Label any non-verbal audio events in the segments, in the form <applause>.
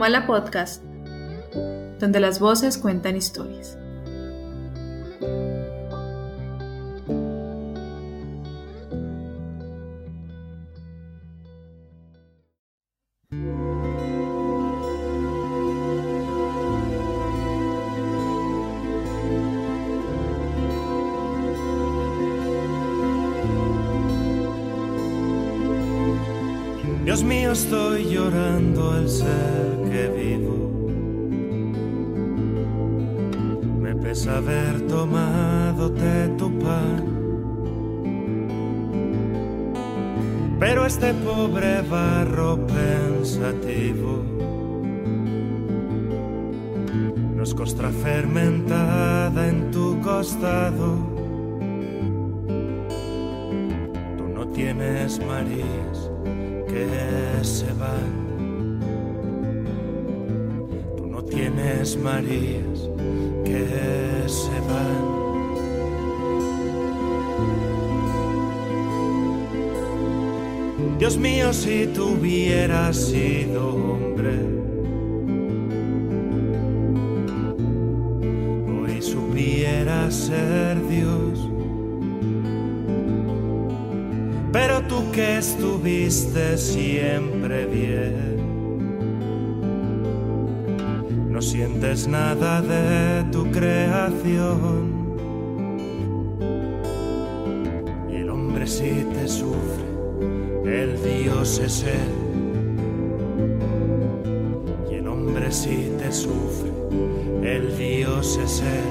Comala Podcast, donde las voces cuentan historias. Sido hombre, hoy supieras ser Dios. Pero tú que estuviste siempre bien, no sientes nada de tu creación. El hombre sí te sufre, el Dios es él. Sufre, el Dios es él.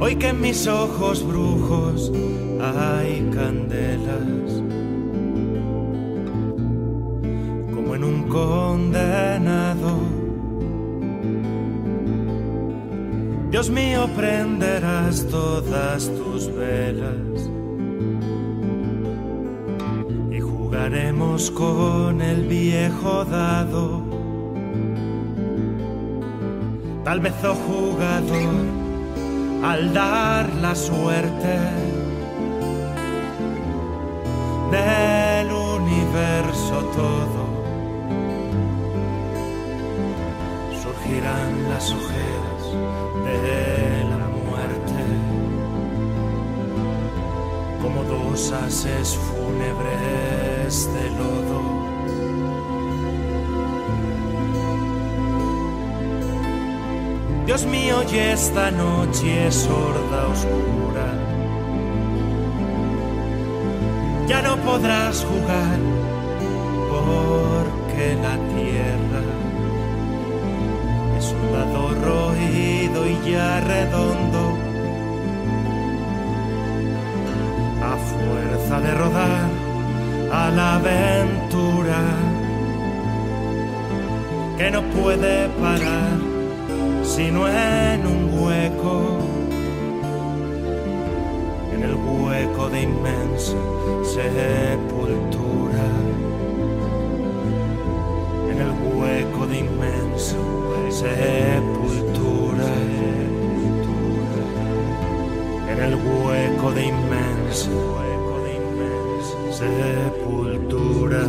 Hoy que en mis ojos brujos hay candelas, como en un condenado. Dios mío, prenderás todas tus velas jugaremos con el viejo dado. Tal vez, oh jugador, al dar la suerte del universo todo, surgirán las ojeras de la muerte como dos haces fúnebres de lodo. Dios mío, y esta noche es sorda, oscura. Ya no podrás jugar porque la tierra es un dado roído y ya redondo. A fuerza de rodar a la aventura que no puede parar sino en un hueco, en el hueco de inmensa sepultura, en el hueco de inmensa sepultura, en el hueco de inmensa sepultura.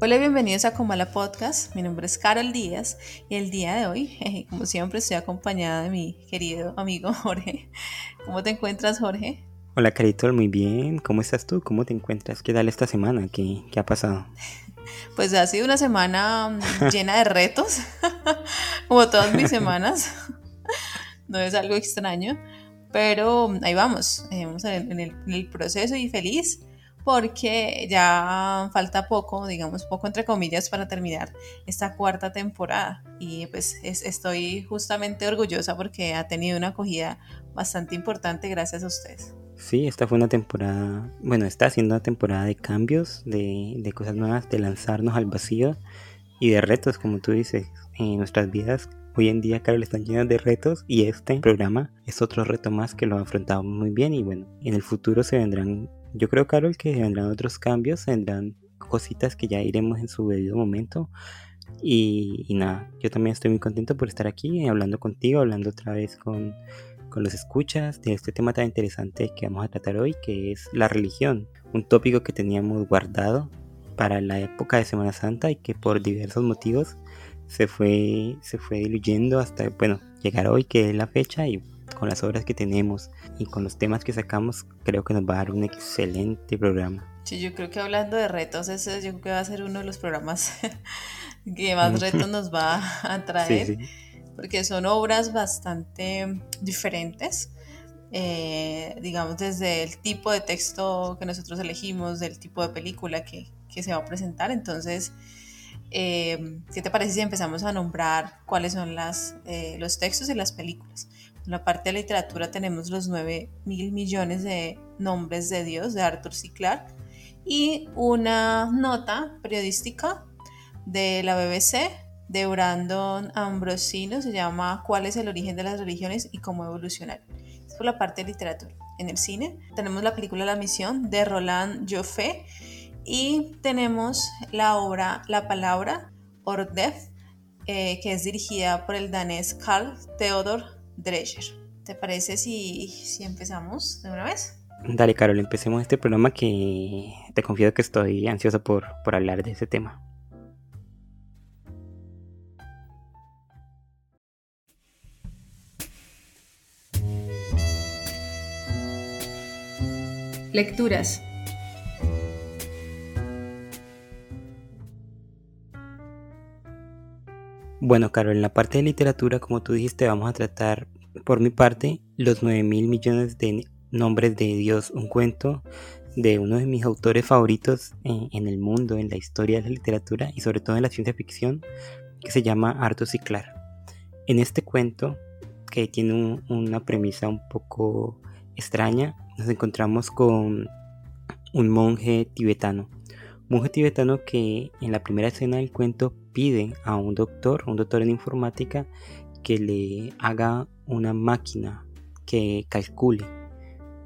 Hola, bienvenidos a Comala Podcast. Mi nombre es Carol Díaz y el día de hoy, como siempre, estoy acompañada de mi querido amigo <laughs> Jorge. ¿Cómo te encuentras, Jorge? Hola, Carito, muy bien. ¿Cómo estás tú? ¿Cómo te encuentras? ¿Qué tal esta semana? ¿Qué, qué ha pasado? <laughs> Pues ha sido una semana llena de retos, <laughs> como todas mis <laughs> semanas. No es algo extraño, pero ahí vamos, vamos en el, en el proceso y feliz porque ya falta poco, digamos poco entre comillas, para terminar esta cuarta temporada. Y pues estoy justamente orgullosa porque ha tenido una acogida bastante importante gracias a ustedes. Sí, esta fue una temporada, bueno, está siendo una temporada de cambios, de, de cosas nuevas, de lanzarnos al vacío y de retos, como tú dices, en nuestras vidas. Hoy en día, Carol, están llenas de retos y este programa es otro reto más que lo ha afrontado muy bien y bueno, en el futuro se vendrán yo creo, Carol, que vendrán otros cambios, vendrán cositas que ya iremos en su debido momento. Y, nada, yo también estoy muy contento por estar aquí hablando contigo, hablando otra vez con, con los escuchas de este tema tan interesante que vamos a tratar hoy, que es la religión, un tópico que teníamos guardado para la época de Semana Santa y que por diversos motivos se fue, se fue diluyendo hasta, bueno, llegar hoy que es la fecha y con las obras que tenemos y con los temas que sacamos, creo que nos va a dar un excelente programa. Sí, yo creo que hablando de retos, ese yo creo que va a ser uno de los programas <laughs> que más retos nos va a <laughs> traer, porque son obras bastante diferentes. Eh, digamos, desde el tipo de texto que nosotros elegimos, del tipo de película que, que se va a presentar. Entonces, eh, ¿qué te parece si empezamos a nombrar cuáles son las, eh, los textos y las películas? En la parte de literatura tenemos los 9 mil millones de nombres de Dios de Arthur C. Clarke y una nota periodística de la BBC de Brandon Ambrosino, se llama ¿Cuál es el origen de las religiones y cómo evolucionaron? Es por la parte de literatura. En el cine tenemos la película La Misión de Roland Joffé y tenemos la obra La Palabra, Ordef, eh, que es dirigida por el danés Carl Theodor Drescher. ¿Te parece si, si empezamos de una vez? Dale, Carol, empecemos este programa que te confío que estoy ansioso por, por hablar de ese tema. Lecturas. Bueno, Carol, en la parte de literatura, como tú dijiste, vamos a tratar, por mi parte, los 9 mil millones de nombres de Dios, un cuento de uno de mis autores favoritos en, el mundo, en la historia de la literatura y sobre todo en la ciencia ficción, que se llama Arthur C. Clarke. En este cuento, que tiene una premisa un poco extraña, nos encontramos con un monje tibetano. Monje tibetano que en la primera escena del cuento pide a un doctor, un doctor en informática, que le haga una máquina que calcule.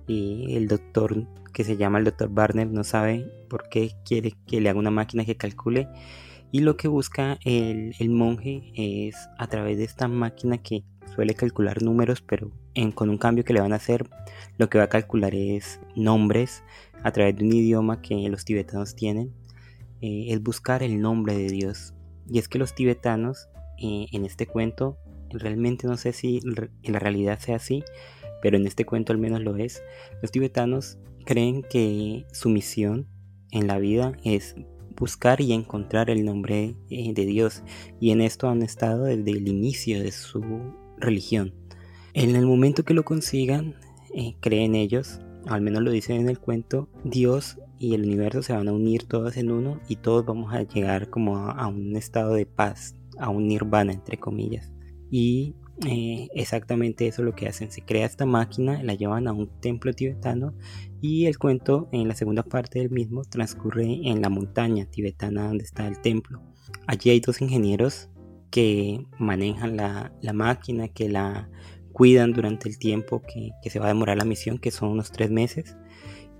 Y el doctor, que se llama el doctor Barner, no sabe por qué quiere que le haga una máquina que calcule. Y lo que busca el, monje es a través de esta máquina que suele calcular números, pero con un cambio que le van a hacer, lo que va a calcular es nombres a través de un idioma que los tibetanos tienen. Eh, es buscar el nombre de Dios. Y es que los tibetanos eh, en este cuento, realmente no sé si en la realidad sea así, pero en este cuento al menos lo es, los tibetanos creen que su misión en la vida es buscar y encontrar el nombre eh, de Dios y en esto han estado desde el inicio de su religión. En el momento que lo consigan, eh, creen ellos, al menos lo dicen en el cuento, Dios y el universo se van a unir todos en uno y todos vamos a llegar como a, un estado de paz, a un nirvana entre comillas. Y eh, exactamente eso es lo que hacen. Se crea esta máquina, la llevan a un templo tibetano y el cuento en la segunda parte del mismo transcurre en la montaña tibetana donde está el templo. Allí hay dos ingenieros que manejan la, máquina, que la cuidan durante el tiempo que, se va a demorar la misión, que son unos tres meses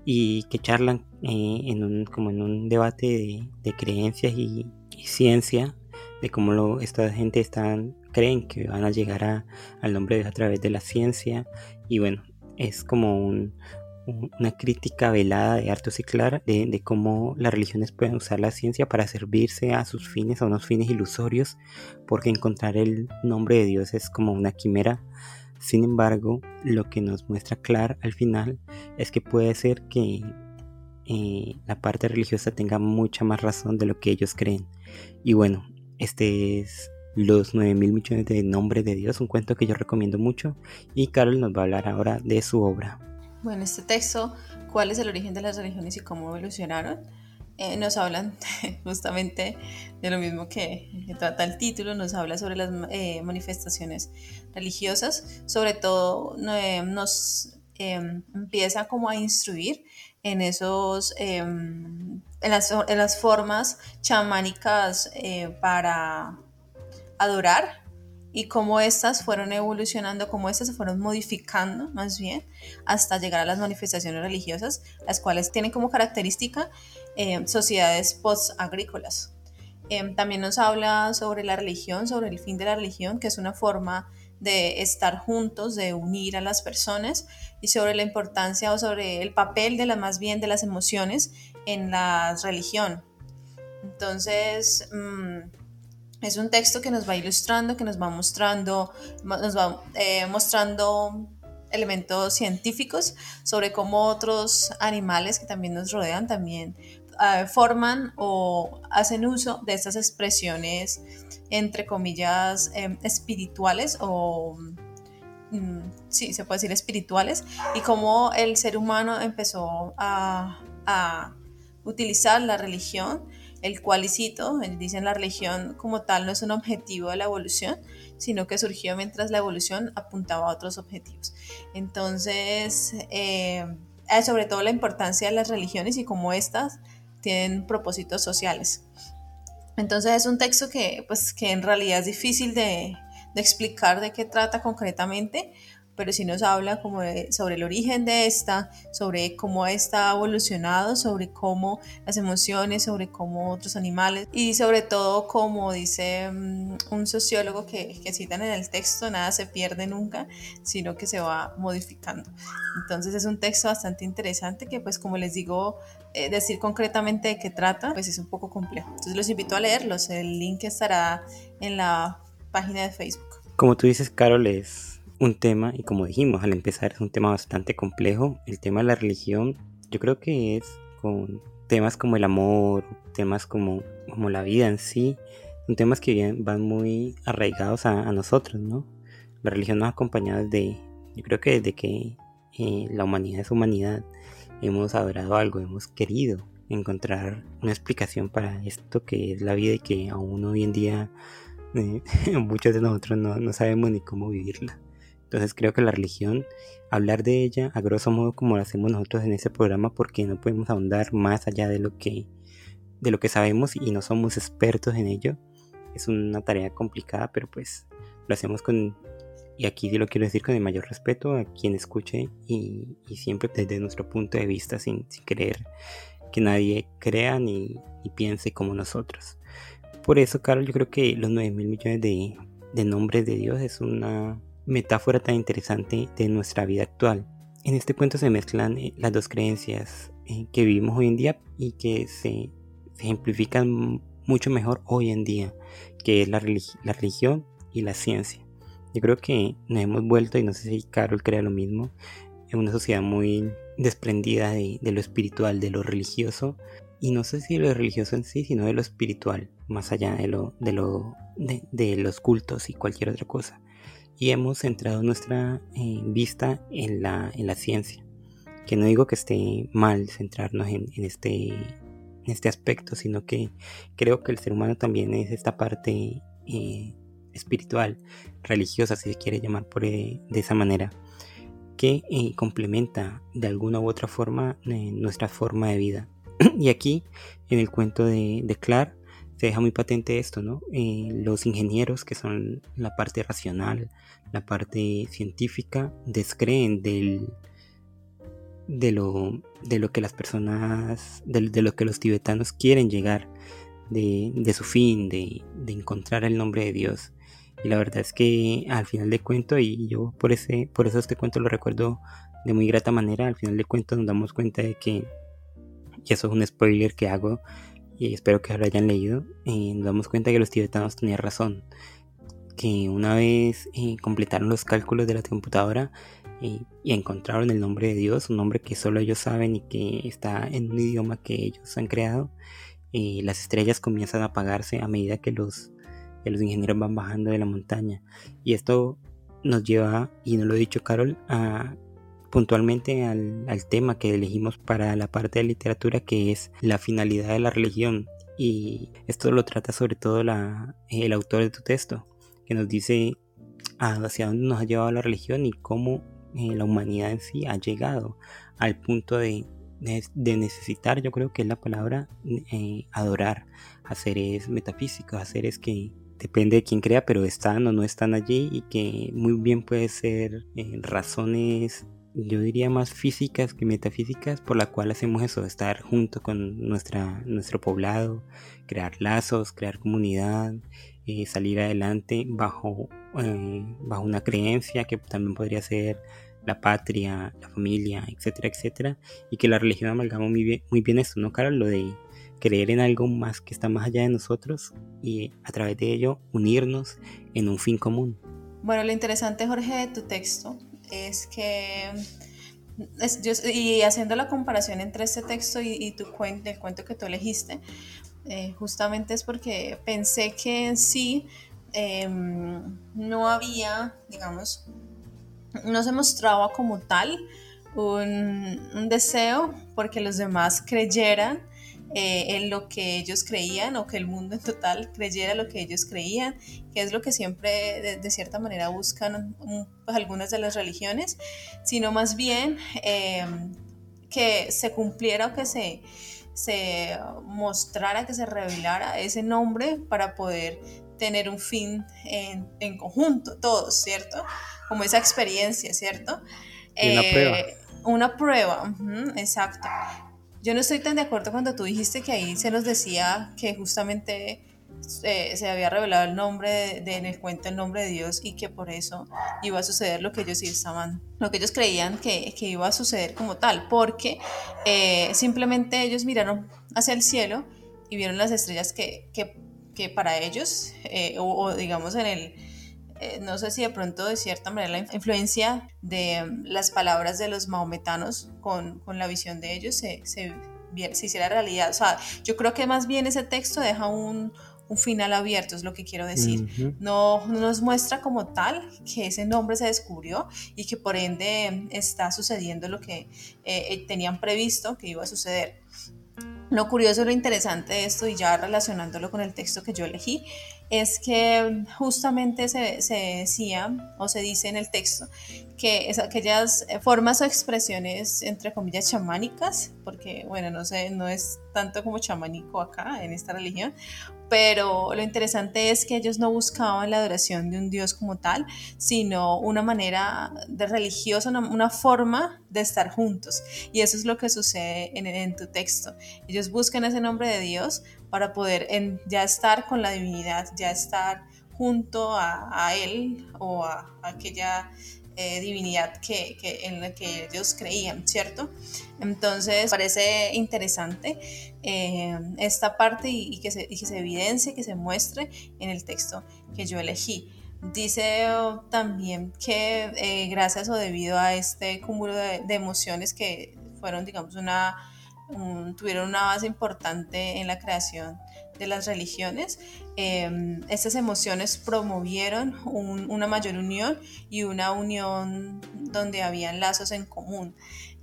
y que charlan eh, en un, como en un debate de, creencias y, ciencia, de cómo lo, esta gente están, creen que van a llegar a, al nombre de Dios a través de la ciencia. Y bueno, es como una crítica velada de Arthur C. de, de, cómo las religiones pueden usar la ciencia para servirse a sus fines, a unos fines ilusorios, porque encontrar el nombre de Dios es como una quimera sin embargo, lo que nos muestra Clark al final es que puede ser que eh, la parte religiosa tenga mucha más razón de lo que ellos creen. Y bueno, este es Los 9 mil millones de nombres de Dios, un cuento que yo recomiendo mucho. Y Carol nos va a hablar ahora de su obra. Bueno, este texto, ¿cuál es el origen de las religiones y cómo evolucionaron? Eh, nos hablan <laughs> justamente de lo mismo que, trata el título, nos habla sobre las eh, manifestaciones religiosas, sobre todo eh, nos em, empieza como a instruir en esos em, en las, en, las, formas chamánicas para adorar y cómo éstas fueron evolucionando, cómo éstas se fueron modificando más bien hasta llegar a las manifestaciones religiosas, las cuales tienen como característica eh, sociedades post-agrícolas. Eh, también nos habla sobre la religión, sobre el fin de la religión, que es una forma de estar juntos, de unir a las personas y sobre la importancia o sobre el papel de la más bien de las emociones en la religión. Entonces, mm, es un texto que nos va ilustrando, que nos va mostrando, nos va eh, mostrando elementos científicos sobre cómo otros animales que también nos rodean también eh, forman o hacen uso de estas expresiones entre comillas, em, espirituales o, mm, sí, se puede decir espirituales, y cómo el ser humano empezó a, utilizar la religión, el cual, dicen la religión como tal no es un objetivo de la evolución, sino que surgió mientras la evolución apuntaba a otros objetivos. Entonces, eh, sobre todo la importancia de las religiones y cómo éstas tienen propósitos sociales. Entonces es un texto que, pues, que en realidad es difícil de, de explicar de qué trata concretamente, pero sí nos habla como sobre el origen de esta, sobre cómo esta ha evolucionado, sobre cómo las emociones, sobre cómo otros animales y sobre todo como dice mm, un sociólogo que, que citan en el texto, nada se pierde nunca, sino que se va modificando. Entonces es un texto bastante interesante que pues como les digo, eh, decir concretamente de qué trata, pues es un poco complejo. Entonces los invito a leerlos, el link estará en la página de Facebook. Como tú dices, Carol, es un tema, y como dijimos al empezar, es un tema bastante complejo. El tema de la religión, yo creo que es con temas como el amor, temas como, como la vida en sí, son temas que van muy arraigados a, nosotros, ¿no? La religión nos ha acompañado desde, yo creo que desde que eh, la humanidad es humanidad, hemos adorado algo, hemos querido encontrar una explicación para esto que es la vida y que aún hoy en día eh, <laughs> muchos de nosotros no, no sabemos ni cómo vivirla. Entonces creo que la religión, hablar de ella a grosso modo como lo hacemos nosotros en este programa porque no podemos ahondar más allá de lo que, de lo que sabemos y no somos expertos en ello. Es una tarea complicada, pero pues lo hacemos con, y aquí lo quiero decir con el mayor respeto a quien escuche y, siempre desde nuestro punto de vista sin, sin querer que nadie crea ni, piense como nosotros. Por eso, Carlos, yo creo que los 9 mil millones de nombres de Dios es una metáfora tan interesante de nuestra vida actual. En este cuento se mezclan eh, las dos creencias eh, que vivimos hoy en día y que se, ejemplifican mucho mejor hoy en día, que es la, religión y la ciencia. Yo creo que nos hemos vuelto, y no sé si Carol crea lo mismo, en una sociedad muy desprendida de, lo espiritual, de lo religioso, y no sé si de lo religioso en sí, sino de lo espiritual, más allá de, lo, de, lo, de los cultos y cualquier otra cosa y hemos centrado nuestra eh, vista en la, en la ciencia. Que no digo que esté mal centrarnos en, este, este aspecto, sino que creo que el ser humano también es esta parte eh, espiritual, religiosa, si se quiere llamar por, eh, de esa manera, que complementa de alguna u otra forma nuestra forma de vida. <clears throat> y aquí, en el cuento de, de Clark, se deja muy patente esto, ¿no? los ingenieros, que son la parte racional, la parte científica descreen del, de, lo, de lo que las personas, de, lo que los tibetanos quieren llegar, de, su fin, de, encontrar el nombre de Dios. Y la verdad es que al final de cuento, y yo por, ese, por eso este cuento lo recuerdo de muy grata manera, al final de cuento nos damos cuenta de que, y eso es un spoiler que hago, y espero que lo hayan leído, y nos damos cuenta que los tibetanos tenían razón que una vez eh, completaron los cálculos de la computadora eh, y encontraron el nombre de Dios, un nombre que solo ellos saben y que está en un idioma que ellos han creado, eh, las estrellas comienzan a apagarse a medida que los, los ingenieros van bajando de la montaña. Y esto nos lleva, y no lo he dicho Carol, a, puntualmente al, tema que elegimos para la parte de literatura que es la finalidad de la religión. Y esto lo trata sobre todo el autor de tu texto, que nos dice hacia dónde nos ha llevado la religión y cómo eh, la humanidad en sí ha llegado al punto de, necesitar, yo creo que es la palabra, eh, adorar a seres metafísicos, a seres que, depende de quién crea, pero están o no están allí y que muy bien puede ser eh, razones, yo diría más físicas que metafísicas, por la cual hacemos eso, estar junto con nuestra, nuestro poblado, crear lazos, crear comunidad, eh, salir adelante bajo, eh, bajo una creencia que también podría ser la patria, la familia, etcétera, etcétera, y que la religión amalgama muy bien, muy bien esto, ¿no, Carol? Lo de creer en algo más que está más allá de nosotros y a través de ello unirnos en un fin común. Bueno, lo interesante, Jorge, de tu texto es que, y haciendo la comparación entre este texto y, tu cuento, el cuento que tú elegiste, eh, justamente es porque pensé que en sí em, no había, digamos, no se mostraba como tal un, un deseo porque los demás creyeran eh, en lo que ellos creían o que el mundo en total creyera lo que ellos creían, que es lo que siempre de, cierta manera buscan pues, algunas de las religiones, sino más bien em, que se cumpliera o que se, se mostrara, que se revelara ese nombre para poder tener un fin en, en conjunto, todos, ¿cierto? Como esa experiencia, ¿cierto? una prueba. Eh, una prueba, exacto. Yo no estoy tan de acuerdo cuando tú dijiste que ahí se nos decía que justamente eh, se había revelado el nombre de, en el cuento el nombre de Dios y que por eso iba a suceder lo que ellos estaban, lo que ellos creían que, que iba a suceder como tal, porque eh, simplemente ellos miraron hacia el cielo y vieron las estrellas que, que, para ellos, eh, o digamos en el eh, no sé si de pronto de cierta manera la influencia de mm, las palabras de los maometanos con, con la visión de ellos se, se, se, hiciera realidad. O sea, yo creo que más bien ese texto deja un, un final abierto, es lo que quiero decir. no, nos muestra como tal que ese nombre se descubrió y que por ende está sucediendo lo que eh, eh, tenían previsto que iba a suceder. Lo curioso, lo interesante de esto, y ya relacionándolo con el texto que yo elegí, es que justamente se, se, decía o se dice en el texto que es aquellas formas o expresiones entre comillas chamánicas, porque bueno, no sé, no es tanto como chamánico acá en esta religión, pero lo interesante es que ellos no buscaban la adoración de un dios como tal, sino una manera de religiosa, una, forma de estar juntos. Y eso es lo que sucede en, en tu texto. Ellos buscan ese nombre de Dios para poder ya estar con la divinidad, ya estar junto a, Él o a, aquella eh, divinidad que, que, en la que ellos creían, ¿cierto? Entonces parece interesante eh, esta parte y, que se, que se, evidencie, que se muestre en el texto que yo elegí. Dice también que eh, gracias o debido a este cúmulo de, de emociones que fueron, digamos, una tuvieron una base importante en la creación de las religiones. Em, estas emociones promovieron una mayor unión y una unión donde habían lazos en común.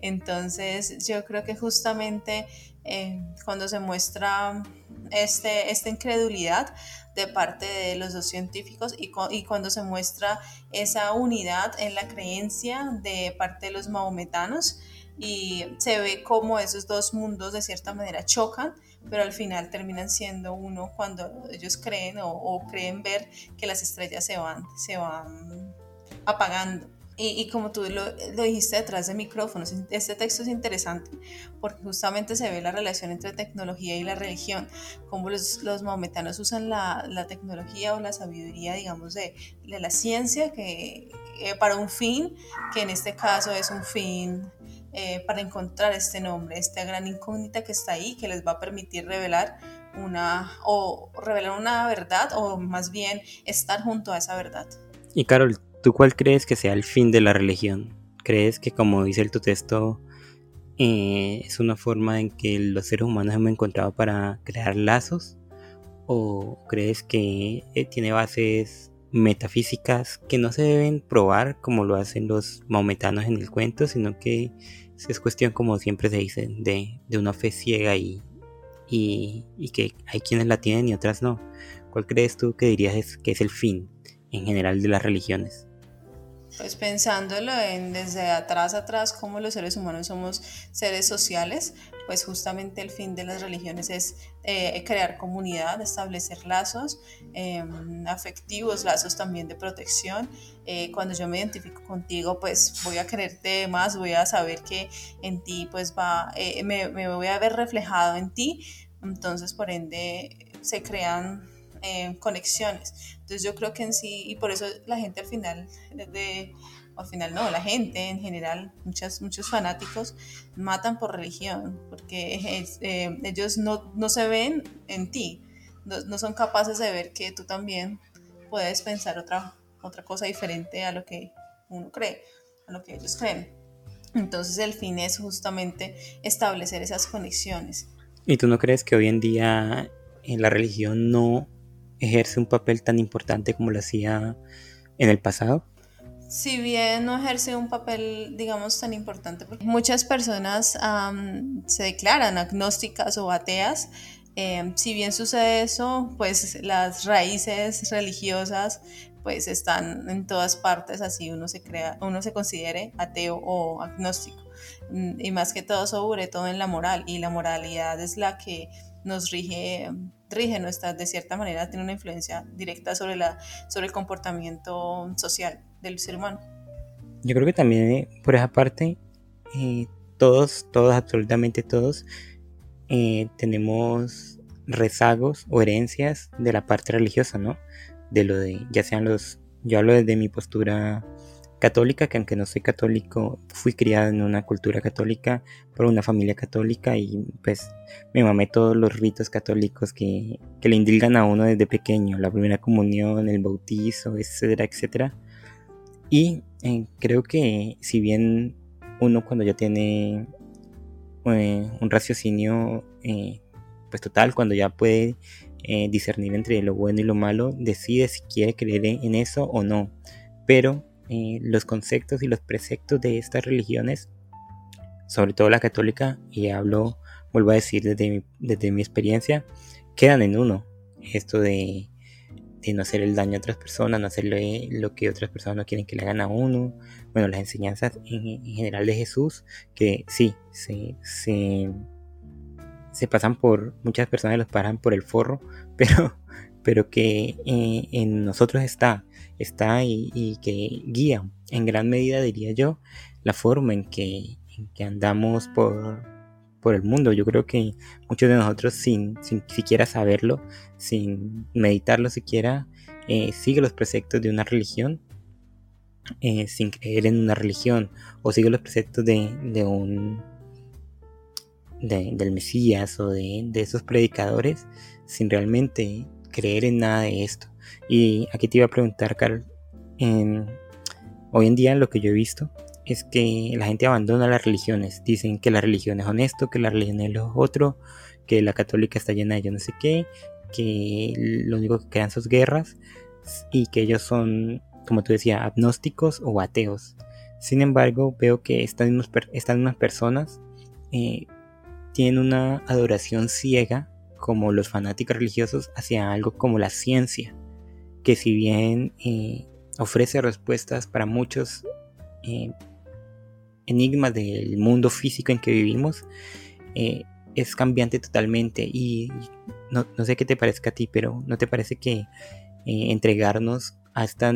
Entonces yo creo que justamente em, cuando se muestra este, esta incredulidad de parte de los dos científicos y, y, cuando se muestra esa unidad en la creencia de parte de los maometanos, y se ve como esos dos mundos de cierta manera chocan, pero al final terminan siendo uno cuando ellos creen o, creen ver que las estrellas se van, se van apagando. Y, como tú lo, dijiste detrás de micrófonos, este texto es interesante porque justamente se ve la relación entre tecnología y la religión, cómo los, los maometanos usan la, la, tecnología o la sabiduría, digamos, de, de la ciencia que, eh, para un fin, que en este caso es un fin eh, para encontrar este nombre, esta gran incógnita que está ahí, que les va a permitir revelar una, o revelar una verdad, o más bien estar junto a esa verdad. Y Carol, ¿tú cuál crees que sea el fin de la religión? ¿Crees que, como dice el tu texto, eh, es una forma en que los seres humanos hemos encontrado para crear lazos? ¿O crees que eh, tiene bases metafísicas que no se deben probar como lo hacen los maometanos en el cuento, sino que es cuestión, como siempre se dice, de, una fe ciega y, y, que hay quienes la tienen y otras no. ¿Cuál crees tú que dirías que es el fin en general de las religiones? Pues pensándolo en desde atrás atrás, como los seres humanos somos seres sociales, pues justamente el fin de las religiones es eh, crear comunidad, establecer lazos em, afectivos, lazos también de protección. Eh, cuando yo me identifico contigo, pues voy a quererte más, voy a saber que en ti, pues va, eh, me, voy a ver reflejado en ti. Entonces, por ende, se crean conexiones. Entonces yo creo que en sí, y por eso la gente al final, de, al final no, la gente en general, muchas, muchos fanáticos matan por religión, porque eh, ellos no, no, se ven en ti, no, no, son capaces de ver que tú también puedes pensar otra, otra cosa diferente a lo que uno cree, a lo que ellos creen. Entonces el fin es justamente establecer esas conexiones. ¿Y tú no crees que hoy en día en la religión no ejerce un papel tan importante como lo hacía en el pasado? Si bien no ejerce un papel, digamos, tan importante, porque muchas personas se declaran agnósticas o ateas, em, si bien sucede eso, pues las raíces religiosas pues están en todas partes, así uno se crea, uno se considere ateo o agnóstico. Mm, y más que todo sobre todo en la moral, y la moralidad es la que nos rige rige nuestra, de cierta manera, tiene una influencia directa sobre, la, sobre el comportamiento social del ser humano. Yo creo que también, eh, por esa parte, eh, todos, todos, absolutamente todos, eh, tenemos rezagos o herencias de la parte religiosa, ¿no? De lo de, ya sean los, yo hablo desde mi postura católica, que aunque no soy católico, fui criada en una cultura católica por una familia católica y pues me mamé todos los ritos católicos que, que le indilgan a uno desde pequeño, la primera comunión, el bautizo, etcétera, etcétera. Y eh, creo que si bien uno cuando ya tiene eh, un raciocinio eh, pues total, cuando ya puede discernir entre lo bueno y lo malo, decide si quiere creer en eso o no. Pero eh, los conceptos y los preceptos de estas religiones, sobre todo la católica, y hablo, vuelvo a decir desde mi, desde mi experiencia, quedan en uno. Esto de, de, no hacer el daño a otras personas, no hacerle lo que otras personas no quieren que le hagan a uno. Bueno, las enseñanzas en, general de Jesús, que sí, se, se, se pasan por, muchas personas los paran por el forro, <laughs> pero pero que eh, en nosotros está, está y, que guía en gran medida, diría yo, la forma en que, andamos por, el mundo. Yo creo que muchos de nosotros, sin, sin siquiera saberlo, sin meditarlo siquiera, eh, sigue los preceptos de una religión. Eh, sin creer en una religión o sigue los preceptos de, de un del Mesías o de, de esos predicadores sin realmente creer en nada de esto. Y aquí te iba a preguntar, Carl, hoy en día lo que yo he visto es que la gente abandona las religiones. Dicen que la religión es honesto, que la religión es lo otro, que la católica está llena de yo no sé qué, que lo único que crean son guerras y que ellos son, como tú decías, agnósticos o ateos. Sin embargo, veo que estas mismas, estas mismas personas eh, tienen una adoración ciega como los fanáticos religiosos hacia algo como la ciencia, que si bien eh, ofrece respuestas para muchos eh, enigmas del mundo físico en que vivimos, eh, es cambiante totalmente y no, sé qué te parezca a ti, pero ¿no te parece que entregarnos a esta,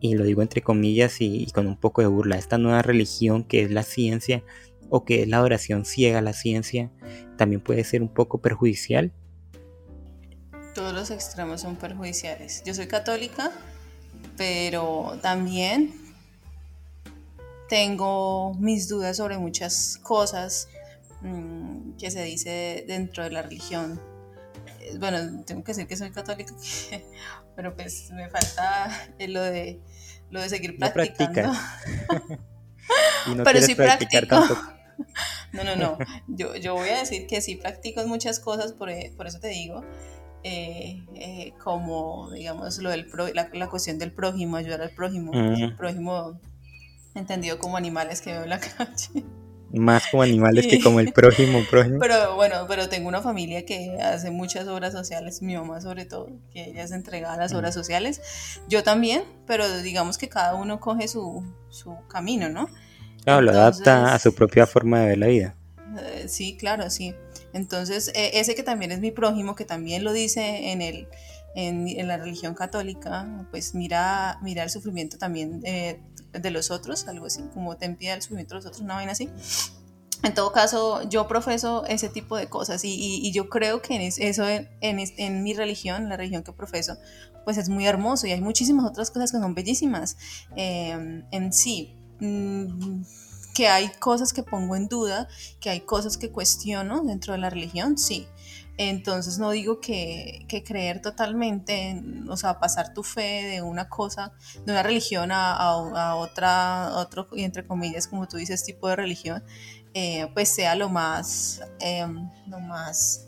y lo digo entre comillas y, y, con un poco de burla, esta nueva religión que es la ciencia, o que la adoración ciega a la ciencia también puede ser un poco perjudicial? Todos los extremos son perjudiciales. Yo soy católica, pero también tengo mis dudas sobre muchas cosas mm, que se dice dentro de la religión. Eh, bueno, tengo que decir que soy católica, <laughs> pero pues me falta lo de, lo de seguir practicando. <laughs> No pero sí practico. <laughs> No, no, no. Yo, yo voy a decir que sí practico muchas cosas, por, eh, por eso te digo, eh, eh, como, digamos, lo del la, cuestión del prójimo, ayudar al prójimo, el prójimo entendido como animales que veo en la <laughs> calle. más como animales que como el prójimo, <laughs> prójimo. Pero bueno, pero tengo una familia que hace muchas obras sociales, mi mamá sobre todo, que ella es entregada a las obras sociales. Yo también, pero digamos que cada uno coge su, su camino, ¿no? Claro, lo adapta a su propia forma de ver la vida. Eh, sí, claro, sí. Entonces, e, ese que también es mi prójimo, que también lo dice en el en, la religión católica, pues mira, mira el sufrimiento también eh, de los otros, algo así, como te impide el sufrimiento de los otros, una vaina así. En todo caso, yo profeso ese tipo de cosas y, y, yo creo que en eso en, en, mi religión, la religión que profeso, pues es muy hermoso y hay muchísimas otras cosas que son bellísimas eh, en sí. Mm, que hay cosas que pongo en duda, que hay cosas que cuestiono dentro de la religión, sí. Entonces no digo que, creer totalmente, o sea, pasar tu fe de una cosa, de una religión a, otra, otro, y entre comillas, como tú dices, tipo de religión, eh, pues sea lo más, em, lo más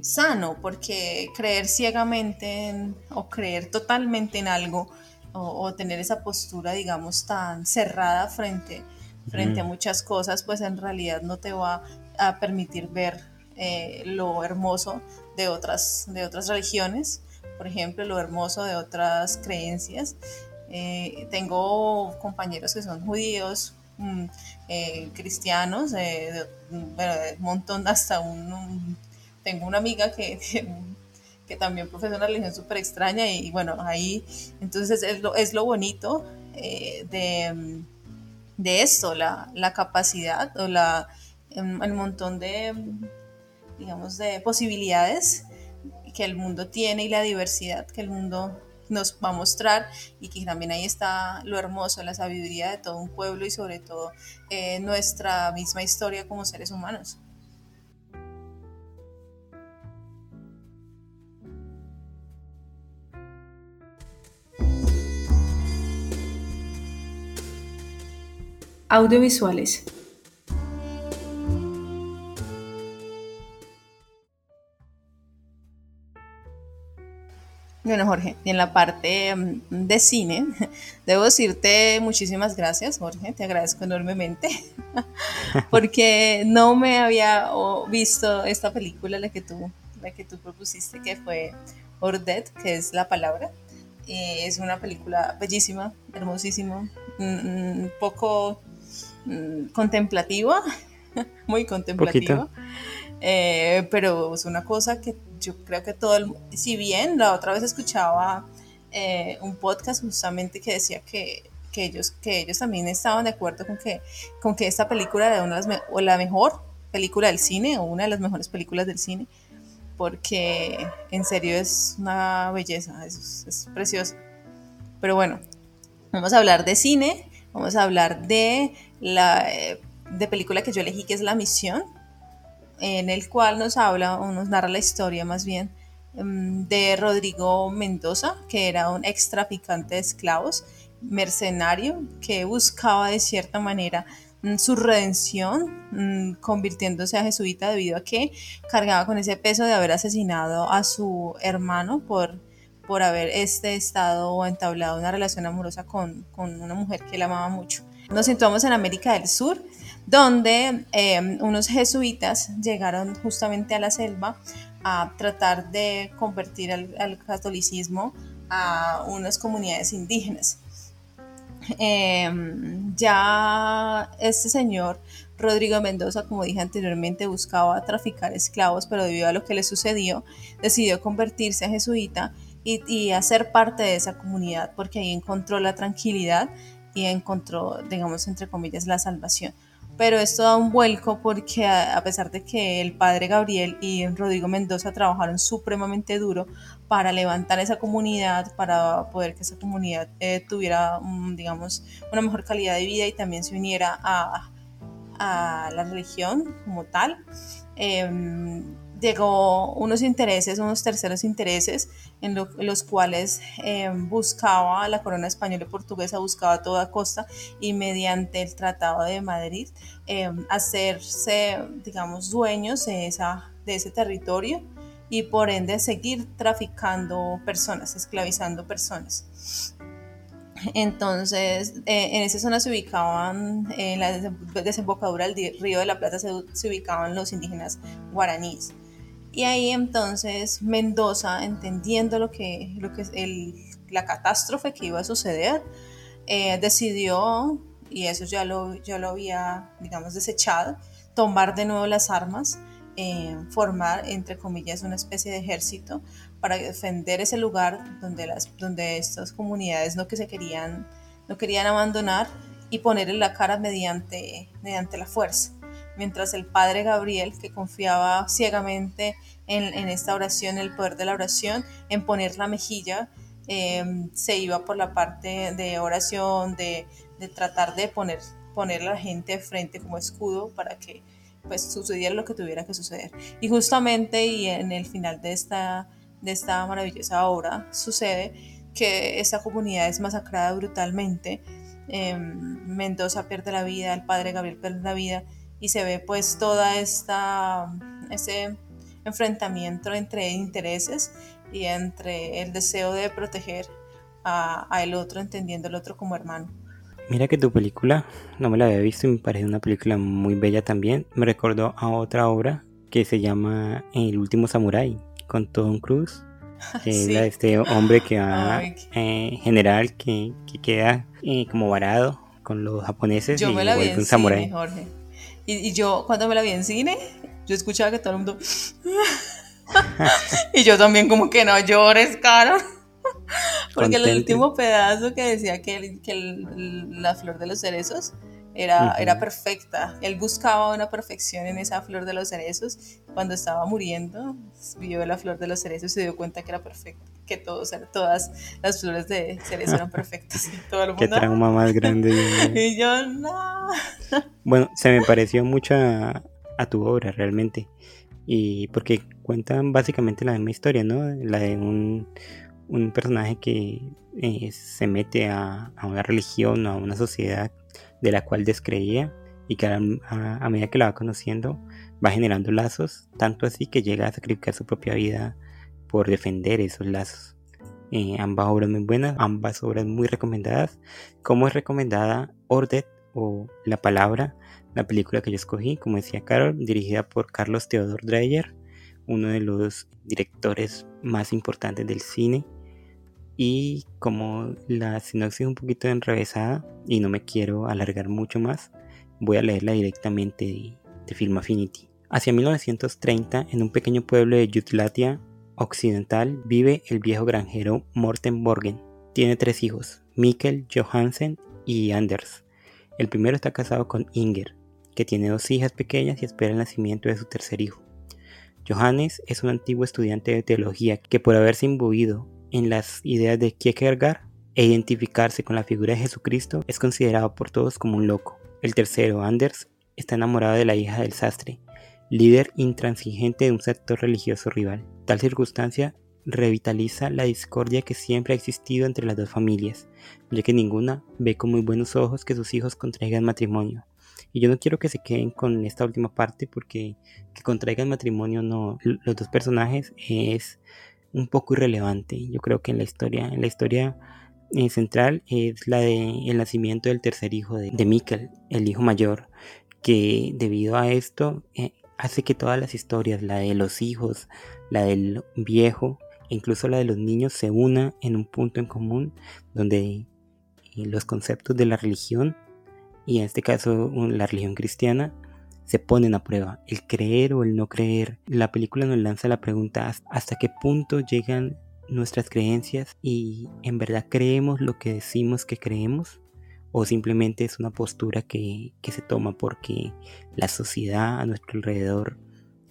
sano, porque creer ciegamente o creer totalmente en algo o, tener esa postura, digamos, tan cerrada frente, frente a muchas cosas, pues en realidad no te va a permitir ver eh, lo hermoso de otras, de otras religiones, por ejemplo, lo hermoso de otras creencias. Eh, tengo compañeros que son judíos, mm, eh, cristianos, de, un montón, hasta un, tengo una amiga <laughs> que, que, también profesa una religión súper extraña y, bueno, ahí, entonces es lo, es lo bonito de, de esto, la, la capacidad o la, el montón de, digamos, de posibilidades que el mundo tiene y la diversidad que el mundo nos va a mostrar y que también ahí está lo hermoso, la sabiduría de todo un pueblo y sobre todo eh, nuestra misma historia como seres humanos. Audiovisuales. Bueno, Jorge, y en la parte mm, de cine, <laughs> debo decirte muchísimas gracias, Jorge, te agradezco enormemente, <laughs> porque no me había visto esta película, la que tú, la que tú propusiste, que fue Ordet, que es la palabra. es una película bellísima, hermosísima, un poco contemplativa, <laughs> muy contemplativa. Eh, pero es una cosa que yo creo que todo el si bien la otra vez escuchaba eh, un podcast justamente que decía que, que, ellos, que ellos también estaban de acuerdo con que, con que esta película era una de las o la mejor película del cine o una de las mejores películas del cine porque en serio es una belleza, es, es precioso. Pero bueno, vamos a hablar de cine, vamos a hablar de la eh, de película que yo elegí que es La Misión, en el cual nos habla o nos narra la historia más bien em, de Rodrigo Mendoza, que era un ex traficante de esclavos, mercenario, que buscaba de cierta manera mm, su redención, mm, convirtiéndose a jesuita debido a que cargaba con ese peso de haber asesinado a su hermano por, por haber este estado o entablado una relación amorosa con, con una mujer que él amaba mucho. Nos situamos en América del Sur, donde em, unos jesuitas llegaron justamente a la selva a tratar de convertir al, catolicismo a unas comunidades indígenas. Em, ya este señor Rodrigo Mendoza, como dije anteriormente, buscaba traficar esclavos, pero debido a lo que le sucedió, decidió convertirse a jesuita y, y hacer parte de esa comunidad, porque ahí encontró la tranquilidad y encontró, digamos, entre comillas, la salvación pero esto da un vuelco porque a, pesar de que el padre Gabriel y Rodrigo Mendoza trabajaron supremamente duro para levantar esa comunidad, para poder que esa comunidad eh, tuviera, digamos, una mejor calidad de vida y también se uniera a, a la religión como tal. Eh, llegó unos intereses, unos terceros intereses, en los cuales eh, buscaba la corona española y portuguesa, buscaba a toda costa y mediante el Tratado de Madrid eh, hacerse, digamos, dueños de, esa, de ese territorio y por ende seguir traficando personas, esclavizando personas. Entonces, eh, en esa zona se ubicaban, en la desembocadura del río de la Plata se, se ubicaban los indígenas guaraníes. Y ahí entonces Mendoza, entendiendo lo que, lo que la catástrofe que iba a suceder, eh, decidió, y eso ya lo, ya lo había, digamos, desechado, tomar de nuevo las armas, eh, formar, entre comillas, una especie de ejército para defender ese lugar donde, las, donde estas comunidades no que se querían, no querían abandonar y ponerle la cara mediante, mediante la fuerza mientras el padre Gabriel, que confiaba ciegamente en, esta oración, el poder de la oración, en poner la mejilla, em, se iba por la parte de oración, de, tratar de poner, poner a la gente de frente como escudo para que pues sucediera lo que tuviera que suceder. Y justamente y en el final de esta, de esta maravillosa obra sucede que esta comunidad es masacrada brutalmente. Em, Mendoza pierde la vida, el padre Gabriel pierde la vida y se ve pues toda esta ese enfrentamiento entre intereses y entre el deseo de proteger a, el otro entendiendo al otro como hermano. Mira que tu película no me la había visto y me parece una película muy bella también. Me recordó a otra obra que se llama El último samurái con Tom Cruise. <laughs> Que es la de este hombre que va eh, general que, que queda eh, como varado con los japoneses Yo y me la vi un samurái. Jorge. Y, yo, cuando me la vi en cine, yo escuchaba que todo el mundo. <laughs> y yo también, como que no llores, caro. <laughs> Porque el último pedazo que decía que, que la flor de los cerezos era, era perfecta. Él buscaba una perfección en esa flor de los cerezos. Cuando estaba muriendo, vio la flor de los cerezos y se dio cuenta que era perfecta. Que todos, todas las flores de cerezo eran perfectas. <laughs> Qué trauma más grande. <laughs> y yo, no. bueno, se me pareció mucho a, tu obra realmente. Y porque cuentan básicamente la misma historia, ¿no? La de un, un personaje que eh, se mete a, a, una religión o a una sociedad de la cual descreía y que a, medida que la va conociendo va generando lazos, tanto así que llega a sacrificar su propia vida por defender esos lazos. Eh, ambas obras muy buenas, ambas obras muy recomendadas. Como es recomendada Ordet o La Palabra, la película que yo escogí, como decía Carol, dirigida por Carlos Theodor Dreyer, uno de los directores más importantes del cine y como la sinopsis es un poquito enrevesada y no me quiero alargar mucho más, voy a leerla directamente de, Film Affinity. Hacia 1930, en un pequeño pueblo de Jutlatia occidental, vive el viejo granjero Morten Borgen. Tiene tres hijos, Mikkel, Johansen y Anders. El primero está casado con Inger, que tiene dos hijas pequeñas y espera el nacimiento de su tercer hijo. Johannes es un antiguo estudiante de teología que por haberse imbuido en las ideas de Kierkegaard e identificarse con la figura de Jesucristo es considerado por todos como un loco. El tercero, Anders, está enamorado de la hija del sastre, líder intransigente de un sector religioso rival. Tal circunstancia revitaliza la discordia que siempre ha existido entre las dos familias, ya que ninguna ve con muy buenos ojos que sus hijos contraigan matrimonio. Y yo no quiero que se queden con esta última parte porque que contraigan matrimonio no los dos personajes es un poco irrelevante. Yo creo que en la historia, en la historia eh, central es la de el nacimiento del tercer hijo de, de el hijo mayor, que debido a esto eh, hace que todas las historias, la de los hijos, la del viejo, incluso la de los niños, se una en un punto en común donde eh, los conceptos de la religión, y en este caso la religión cristiana, se ponen a prueba, el creer o el no creer. La película nos lanza la pregunta hasta qué punto llegan nuestras creencias y en verdad creemos lo que decimos que creemos o simplemente es una postura que, se toma porque la sociedad a nuestro alrededor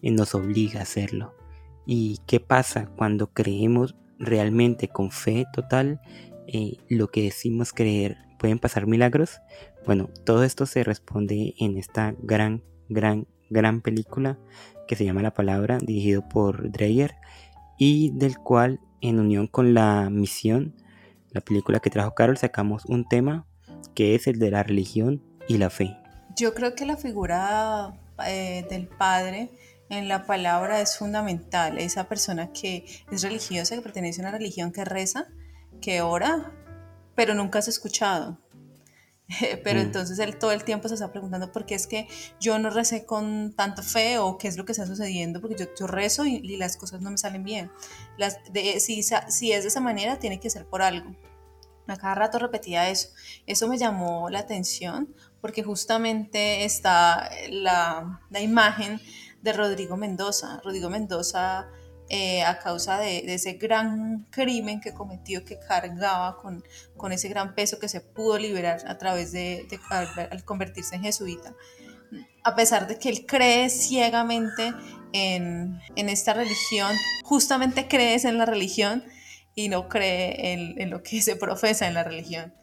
eh, nos obliga a hacerlo. ¿Y qué pasa cuando creemos realmente con fe total eh, lo que decimos creer? ¿Pueden pasar milagros? Bueno, todo esto se responde en esta gran gran, gran película que se llama La Palabra, dirigido por Dreyer, y del cual, en unión con la misión, la película que trajo Carol, sacamos un tema que es el de la religión y la fe. Yo creo que la figura eh, del padre en la palabra es fundamental. Esa persona que es religiosa, que pertenece a una religión que reza, que ora, pero nunca has escuchado. <laughs> Pero Mm. entonces él todo el tiempo se está preguntando por qué es que yo no recé con tanta fe o qué es lo que está sucediendo, porque yo, yo rezo y, y las cosas no me salen bien. Las, de, si, si es de esa manera, tiene que ser por algo. A cada rato repetía eso. Eso me llamó la atención porque justamente está la, la imagen de Rodrigo Mendoza. Rodrigo Mendoza, eh, a causa de, ese gran crimen que cometió, que cargaba con, con ese gran peso que se pudo liberar a través de, al convertirse en jesuita, a pesar de que él cree ciegamente en, en esta religión, justamente crees en la religión y no cree en, en lo que se profesa en la religión,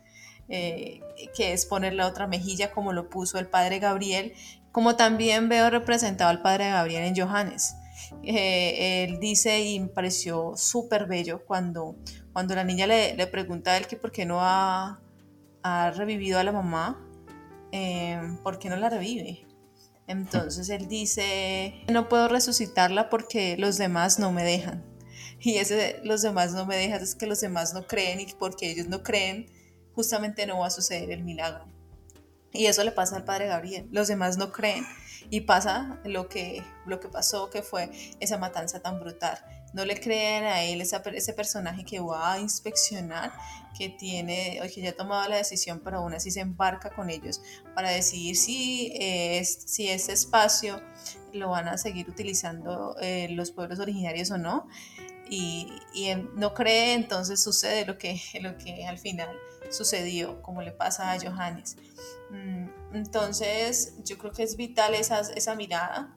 eh, que es poner la otra mejilla como lo puso el padre Gabriel, como también veo representado al padre Gabriel en Johannes. Eh, él dice y me pareció súper bello cuando, cuando la niña le, le pregunta a él que por qué no ha, ha revivido a la mamá, eh, ¿por qué no la revive? Entonces él dice, no puedo resucitarla porque los demás no me dejan. Y ese los demás no me dejan es que los demás no creen y porque ellos no creen, justamente no va a suceder el milagro. Y eso le pasa al padre Gabriel. Los demás no creen y pasa lo que, lo que pasó, que fue esa matanza tan brutal. No le creen a él, esa, ese personaje que va a inspeccionar, que tiene, o que ya ha tomado la decisión, pero aún así se embarca con ellos para decidir si, es, si este espacio lo van a seguir utilizando eh, los pueblos originarios o no. Y, y no cree, entonces sucede lo que, lo que al final sucedió, como le pasa a Johannes. Mm, Entonces, yo creo que es vital esa, esa mirada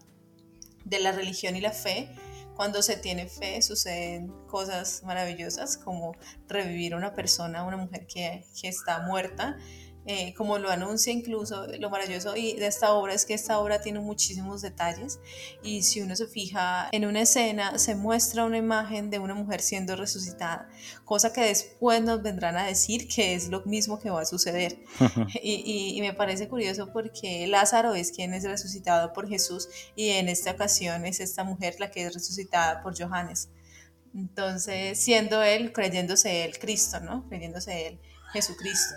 de la religión y la fe. Cuando se tiene fe suceden cosas maravillosas como revivir una persona, una mujer que, que está muerta, eh, como lo anuncia incluso, lo maravilloso de esta obra es que esta obra tiene muchísimos detalles y si uno se fija en una escena se muestra una imagen de una mujer siendo resucitada, cosa que después nos vendrán a decir que es lo mismo que va a suceder. <laughs> <laughs> y, y, y, me parece curioso porque Lázaro es quien es resucitado por Jesús y en esta ocasión es esta mujer la que es resucitada por Johannes. Entonces, siendo él, creyéndose él Cristo, ¿no? Creyéndose él Jesucristo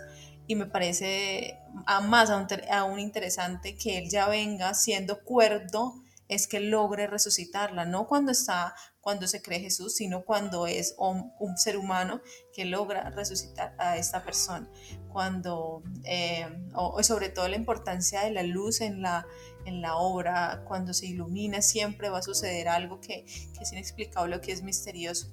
y me parece más aún, aún, interesante que él ya venga siendo cuerdo es que logre resucitarla, no cuando está, cuando se cree Jesús, sino cuando es un, ser humano que logra resucitar a esta persona. Cuando, eh, o, sobre todo la importancia de la luz en la, en la obra, cuando se ilumina siempre va a suceder algo que, que es inexplicable, que es misterioso.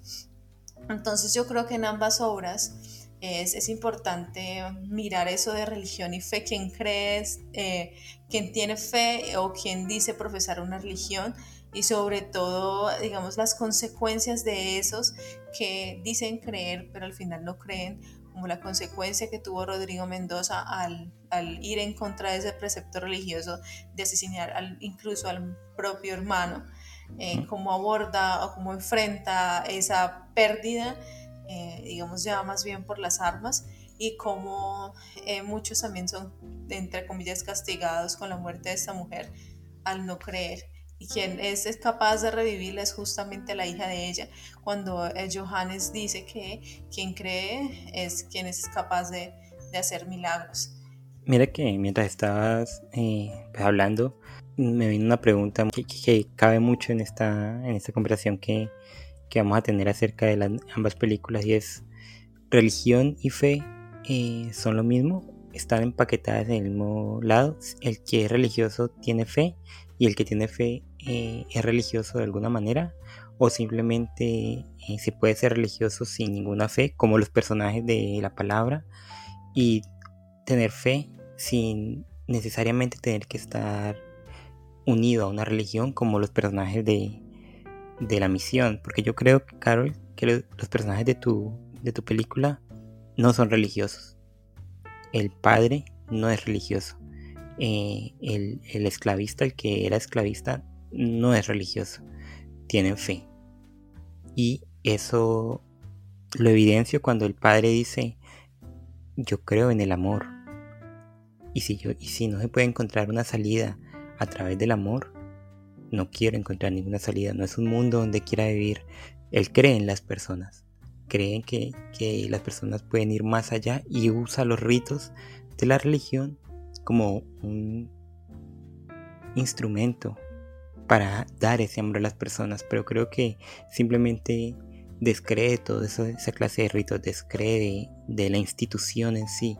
Entonces yo creo que en ambas obras es, es, importante mirar eso de religión y fe, quien cree, eh, quien tiene fe o quien dice profesar una religión y sobre todo, digamos, las consecuencias de esos que dicen creer pero al final no creen, como la consecuencia que tuvo Rodrigo Mendoza al, al ir en contra de ese precepto religioso de asesinar al, incluso al propio hermano, eh, cómo aborda o cómo enfrenta esa pérdida eh, digamos ya más bien por las armas y como eh, muchos también son, entre comillas, castigados con la muerte de esta mujer al no creer. Y quien es, es capaz de revivirla es justamente la hija de ella, cuando eh, Johannes dice que quien cree es quien es capaz de, de hacer milagros. Mira que mientras estabas pues hablando, me vino una pregunta que, que, cabe mucho en esta, en esta conversación que, que vamos a tener acerca de ambas películas y es religión y fe eh, son lo mismo, están empaquetadas en el mismo lado. El que es religioso tiene fe y el que tiene fe eh, es religioso de alguna manera o simplemente eh, se puede ser religioso sin ninguna fe, como los personajes de la palabra, y tener fe sin necesariamente tener que estar unido a una religión como los personajes de, de la misión, porque yo creo, Carol, que los, personajes de tu, de tu película no son religiosos. El padre no es religioso. Eh, el, el, esclavista, el que era esclavista, no es religioso. Tienen fe. Y eso lo evidencio cuando el padre dice, yo creo en el amor. Y si, yo, y si no se puede encontrar una salida a través del amor, no quiero encontrar ninguna salida. No es un mundo donde quiera vivir. Él cree en las personas. creen que, que las personas pueden ir más allá y usa los ritos de la religión como un instrumento para dar ese amor a las personas, pero creo que simplemente descree toda esa, clase de ritos, descree de, la institución en sí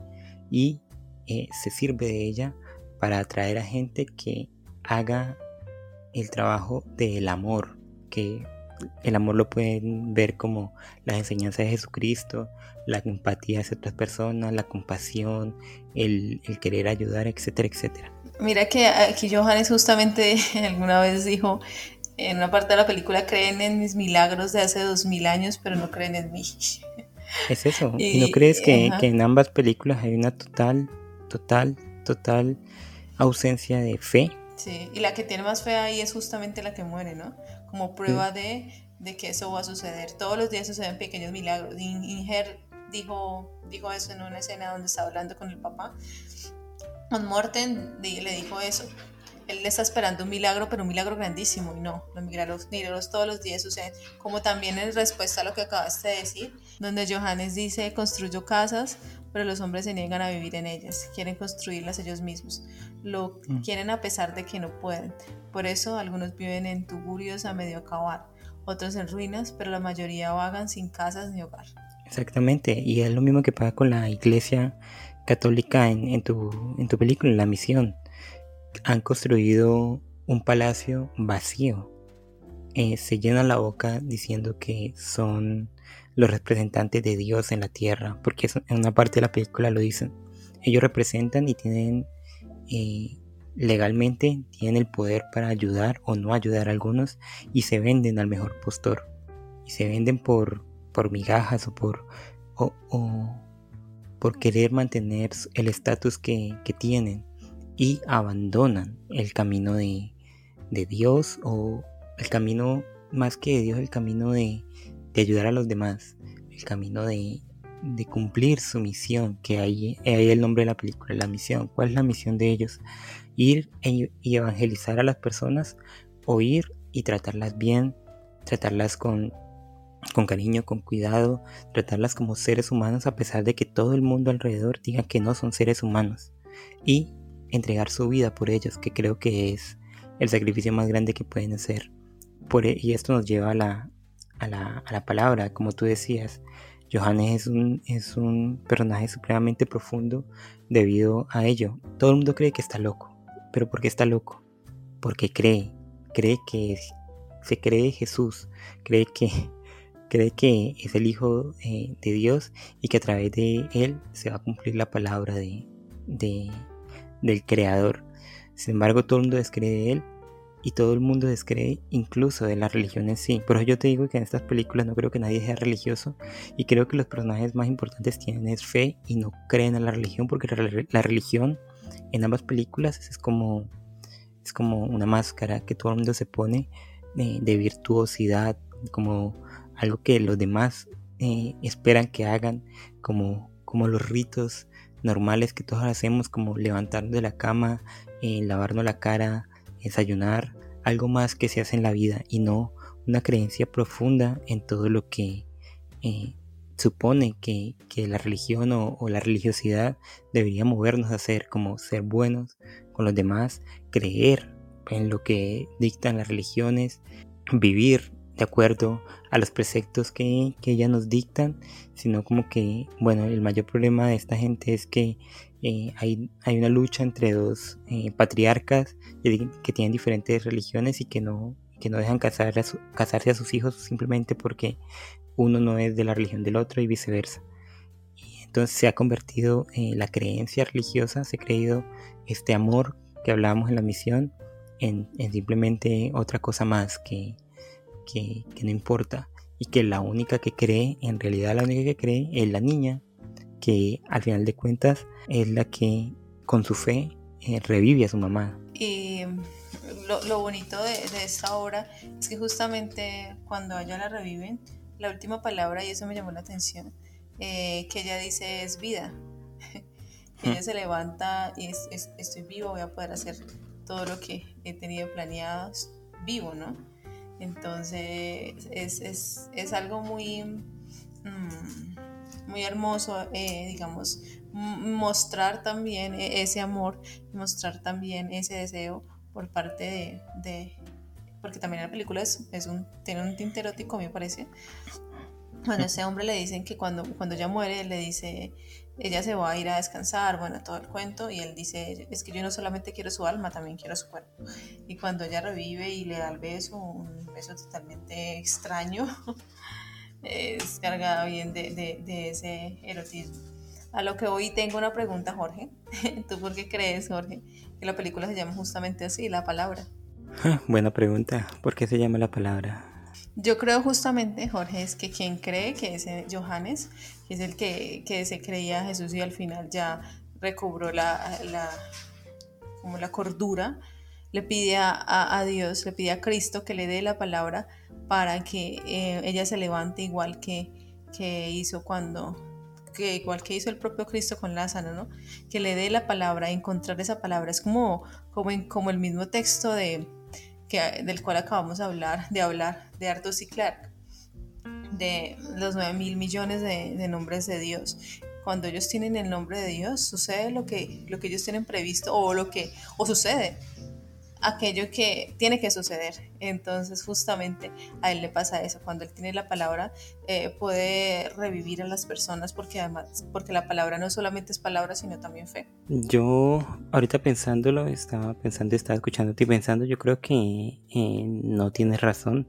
y eh, se sirve de ella para atraer a gente que haga el trabajo del amor, que el amor lo pueden ver como las enseñanzas de Jesucristo, la empatía hacia otras personas, la compasión, el, el querer ayudar, etcétera, etcétera. Mira que aquí Johannes justamente <laughs> alguna vez dijo en una parte de la película creen en mis milagros de hace dos mil años, pero no creen en mí. <laughs> Es eso. ¿Y, no crees que, que, en ambas películas hay una total, total, total ausencia de fe? Sí, y la que tiene más fe ahí es justamente la que muere, ¿no? Como prueba de, de, que eso va a suceder. Todos los días suceden pequeños milagros. Inger dijo, dijo eso en una escena donde estaba hablando con el papá Don Morten le dijo eso. Él le está esperando un milagro, pero un milagro grandísimo. Y no, los milagros, todos los días suceden. Como también en respuesta a lo que acabaste de decir, donde Johannes dice, construyó casas, pero los hombres se niegan a vivir en ellas. Quieren construirlas ellos mismos. Lo mm. quieren a pesar de que no pueden. Por eso algunos viven en tugurios a medio acabar, otros en ruinas, pero la mayoría vagan sin casas ni hogar. Exactamente. Y es lo mismo que pasa con la iglesia católica en, tu, en tu película, en La Misión. Han construido un palacio vacío. Eh, se llenan la boca diciendo que son los representantes de Dios en la tierra, porque en una parte de la película lo dicen. Ellos representan y tienen eh, legalmente tienen el poder para ayudar o no ayudar a algunos y se venden al mejor postor y se venden por, por migajas o por o, por querer mantener el estatus que, tienen y abandonan el camino de, Dios o el camino más que de Dios, el camino de, ayudar a los demás, el camino de, cumplir su misión, que ahí, ahí el nombre de la película, la misión. ¿Cuál es la misión de ellos? Ir e, y evangelizar a las personas, o ir y tratarlas bien, tratarlas con con cariño, con cuidado, tratarlas como seres humanos a pesar de que todo el mundo alrededor diga que no son seres humanos y entregar su vida por ellos, que creo que es el sacrificio más grande que pueden hacer. Por, e, y esto nos lleva a la, a la, a la palabra, como tú decías. Johannes es un, es un personaje supremamente profundo debido a ello. Todo el mundo cree que está loco. ¿Pero por qué está loco? Porque cree, cree que se cree Jesús, cree que <laughs> cree que es el Hijo eh, de Dios y que a través de él se va a cumplir la palabra de, del Creador. Sin embargo, todo el mundo descree de él y todo el mundo descree incluso de la religión en sí. Por eso yo te digo que en estas películas no creo que nadie sea religioso y creo que los personajes más importantes tienen fe y no creen en la religión porque la, religión en ambas películas es como, es como una máscara que todo el mundo se pone de, de virtuosidad, como algo que los demás eh, esperan que hagan, como, como los ritos normales que todos hacemos, como levantarnos de la cama, eh, lavarnos la cara, desayunar, algo más que se hace en la vida y no una creencia profunda en todo lo que eh, supone que, la religión o, o, la religiosidad debería movernos a hacer, como ser buenos con los demás, creer en lo que dictan las religiones, vivir de acuerdo a los preceptos que, que ellas nos dictan, sino como que, bueno, el mayor problema de esta gente es que eh, hay, una lucha entre dos eh, patriarcas que tienen diferentes religiones y que no, que no dejan casar casarse a sus hijos simplemente porque uno no es de la religión del otro y viceversa. Y entonces se ha convertido en la creencia religiosa, se ha creído este amor que hablábamos en la misión en, en simplemente otra cosa más que, que, no importa y que la única que cree, en realidad la única que cree es la niña, que al final de cuentas es la que con su fe eh, revive a su mamá. Y lo, bonito de, esta obra es que justamente cuando ella la reviven, la última palabra, y eso me llamó la atención, eh, que ella dice es vida. <laughs> ella se levanta y estoy vivo, voy a poder hacer todo lo que he tenido planeado, vivo, ¿no? Entonces es, algo muy, mm, muy hermoso, eh, digamos, mostrar también e-, ese amor, mostrar también ese deseo por parte de, porque también la película es, es un, tiene un tinte erótico, me parece. Bueno, ese hombre le dicen que cuando, cuando ella muere, le dice, ella se va a ir a descansar, bueno, todo el cuento, y él dice, es que yo no solamente quiero su alma, también quiero su cuerpo. Y cuando ella revive y le da el beso, un beso totalmente extraño, <laughs> es cargado bien de, de, de, ese erotismo. A lo que hoy tengo una pregunta, Jorge. <laughs> ¿Tú por qué crees, Jorge, que la película se llama justamente así, la palabra? <laughs> Buena pregunta. ¿Por qué se llama la palabra? Yo creo justamente, Jorge, es que quien cree que ese Johannes, que es el que, que se creía Jesús y al final ya recobró la, la como la cordura, le pide a, a, Dios, le pide a Cristo que le dé la palabra para que eh, ella se levante igual que, que hizo cuando, que igual que hizo el propio Cristo con Lázaro, ¿no? Que le dé la palabra, encontrar esa palabra. Es como, como, como el mismo texto de, del cual acabamos de hablar, de hablar, de Arthur y Clarke, de los 9 mil millones de, de, nombres de Dios. Cuando ellos tienen el nombre de Dios, sucede lo que, lo que ellos tienen previsto o lo que, o sucede aquello que tiene que suceder. Entonces justamente a él le pasa eso. Cuando él tiene la palabra eh, puede revivir a las personas porque además, porque la palabra no solamente es palabra, sino también fe. Yo ahorita pensándolo, estaba pensando, estaba escuchándote y pensando, yo creo que eh, no tienes razón.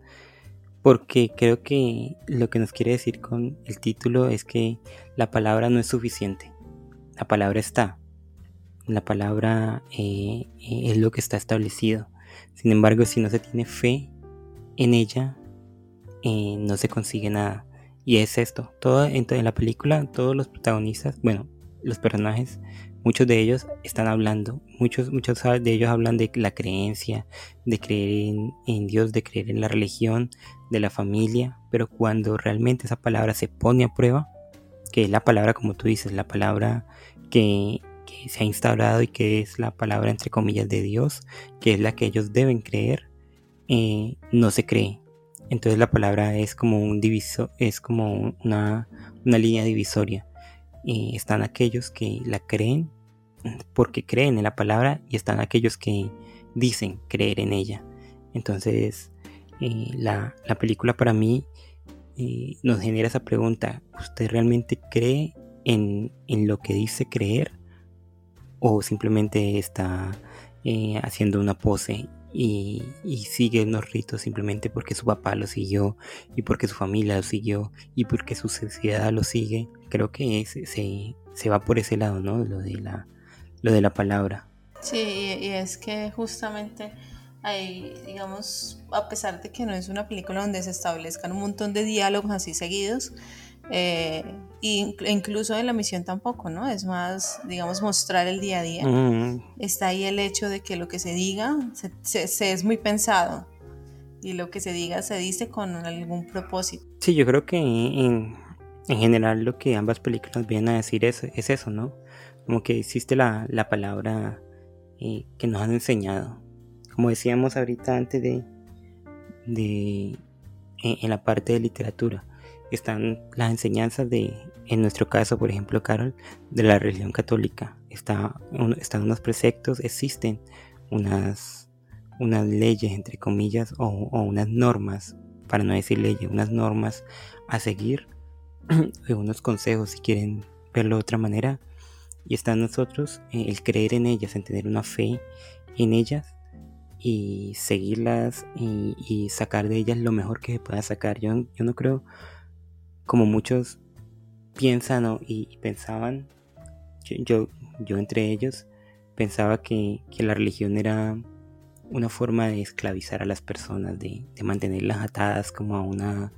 Porque creo que lo que nos quiere decir con el título es que la palabra no es suficiente. La palabra está, la palabra eh, eh, es lo que está establecido. Sin embargo, si no se tiene fe en ella, eh, no se consigue nada. Y es esto. Todo, en, la película, todos los protagonistas, bueno, los personajes, muchos de ellos están hablando, muchos, muchos de ellos hablan de la creencia, de creer en, en Dios, de creer en la religión, de la familia, pero cuando realmente esa palabra se pone a prueba, que es la palabra, como tú dices, la palabra que se ha instaurado y que es la palabra entre comillas de Dios, que es la que ellos deben creer, eh, no se cree. Entonces la palabra es como un diviso, es como una, línea divisoria. están aquellos que la creen porque creen en la palabra y están aquellos que dicen creer en ella. Entonces eh, la, película para mí eh, nos genera esa pregunta, ¿usted realmente cree en, en, lo que dice creer? O simplemente está eh, haciendo una pose y, sigue unos ritos simplemente porque su papá lo siguió y porque su familia lo siguió y porque su sociedad lo sigue. Creo que se, se, va por ese lado, ¿no? Lo de la, lo de la palabra. Sí, y es que justamente hay, digamos, a pesar de que no es una película donde se establezcan un montón de diálogos así seguidos, eh, incluso en la misión tampoco, ¿no? Es más, digamos, mostrar el día a día. Mm. Está ahí el hecho de que lo que se diga se, es muy pensado y lo que se diga se dice con algún propósito. Sí, yo creo que en, general lo que ambas películas vienen a decir es, es eso, ¿no? Como que existe la, la palabra eh, que nos han enseñado. Como decíamos ahorita antes de, de en la parte de literatura están las enseñanzas de, en nuestro caso, por ejemplo, Carol, de la religión católica. Está, están unos preceptos, existen unas, unas leyes, entre comillas, o, unas normas, para no decir leyes, unas normas a seguir, <clears throat> unos consejos, si quieren verlo de otra manera. Y está en nosotros eh, el creer en ellas, en tener una fe en ellas y seguirlas y, sacar de ellas lo mejor que se pueda sacar. Yo, yo no creo como muchos piensan y, pensaban, yo, yo, entre ellos pensaba que, la religión era una forma de esclavizar a las personas, de, mantenerlas atadas como a una,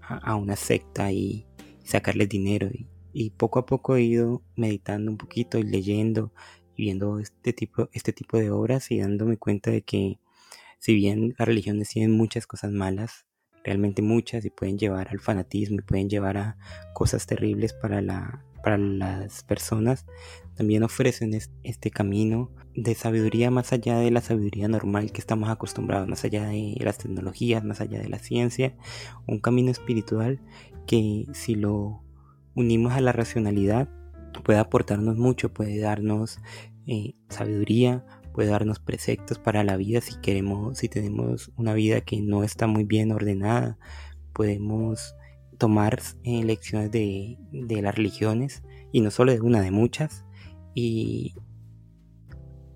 a, una secta y sacarles dinero. Y, poco a poco he ido meditando un poquito y leyendo y viendo este tipo, este tipo de obras y dándome cuenta de que si bien las religiones tienen muchas cosas malas, realmente muchas y pueden llevar al fanatismo y pueden llevar a cosas terribles para, la, para las personas, también ofrecen este camino de sabiduría más allá de la sabiduría normal que estamos acostumbrados, más allá de las tecnologías, más allá de la ciencia, un camino espiritual que si lo unimos a la racionalidad puede aportarnos mucho, puede darnos eh, sabiduría, puede darnos preceptos para la vida si queremos, si tenemos una vida que no está muy bien ordenada, podemos tomar eh, lecciones de, las religiones y no solo de una, de muchas y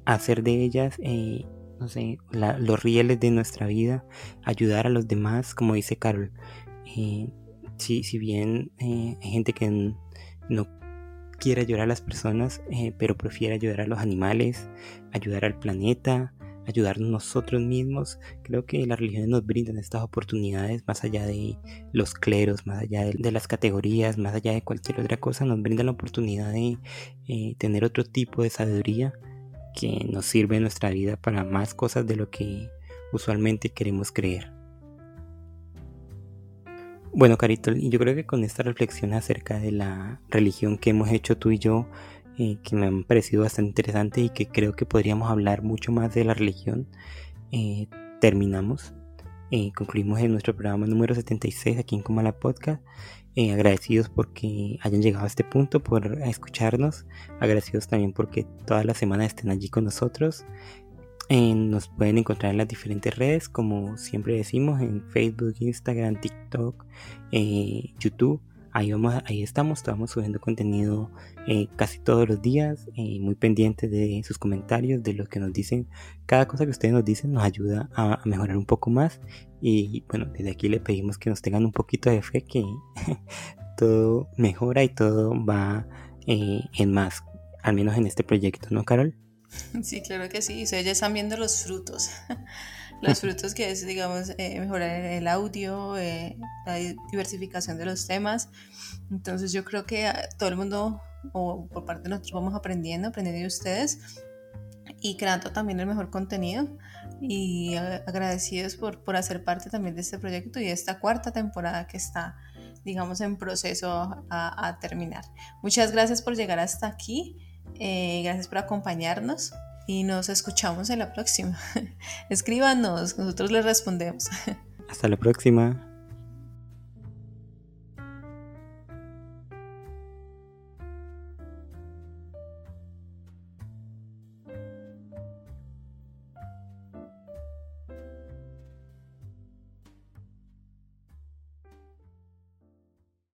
hacer de ellas, eh, no sé, los rieles de nuestra vida, ayudar a los demás, como dice Carol. Eh, si, si, bien hay gente que no quiere ayudar a las personas, eh, pero prefiere ayudar a los animales, ayudar al planeta, ayudarnos nosotros mismos. Creo que las religiones nos brindan estas oportunidades más allá de los cleros, más allá de, las categorías, más allá de cualquier otra cosa, nos brindan la oportunidad de eh, tener otro tipo de sabiduría que nos sirve en nuestra vida para más cosas de lo que usualmente queremos creer. Bueno, Carito, yo creo que con esta reflexión acerca de la religión que hemos hecho tú y yo, eh, que me han parecido bastante interesante y que creo que podríamos hablar mucho más de la religión, eh, terminamos. Eh, concluimos en nuestro programa número 76 aquí en Comala Podcast. agradecidos porque hayan llegado a este punto, por escucharnos. Agradecidos también porque todas las semanas estén allí con nosotros nos pueden encontrar en las diferentes redes, como siempre decimos, en Facebook, Instagram, TikTok, eh, YouTube. Ahí, vamos, ahí estamos, estamos subiendo contenido eh, casi todos los días, eh, muy pendientes de sus comentarios, de lo que nos dicen. Cada cosa que ustedes nos dicen nos ayuda a, mejorar un poco más. Y bueno, desde aquí le pedimos que nos tengan un poquito de fe, que <laughs> todo mejora y todo va en más, al menos en este proyecto, ¿no, Carol? <laughs> Sí, claro que sí. ya están viendo los frutos. <laughs> los <laughs> frutos que es, digamos, eh, mejorar el audio, eh, la diversificación de los temas. Entonces yo creo que todo el mundo, o por parte de nosotros, vamos aprendiendo, aprendiendo de ustedes y creando también el mejor contenido. Y agradecidos por, por hacer parte también de este proyecto y de esta cuarta temporada que está digamos, en proceso a, a terminar. Muchas gracias por llegar hasta aquí. Eh, gracias por acompañarnos y nos escuchamos en la próxima. <laughs> Escríbanos, nosotros les respondemos. <laughs> Hasta la próxima.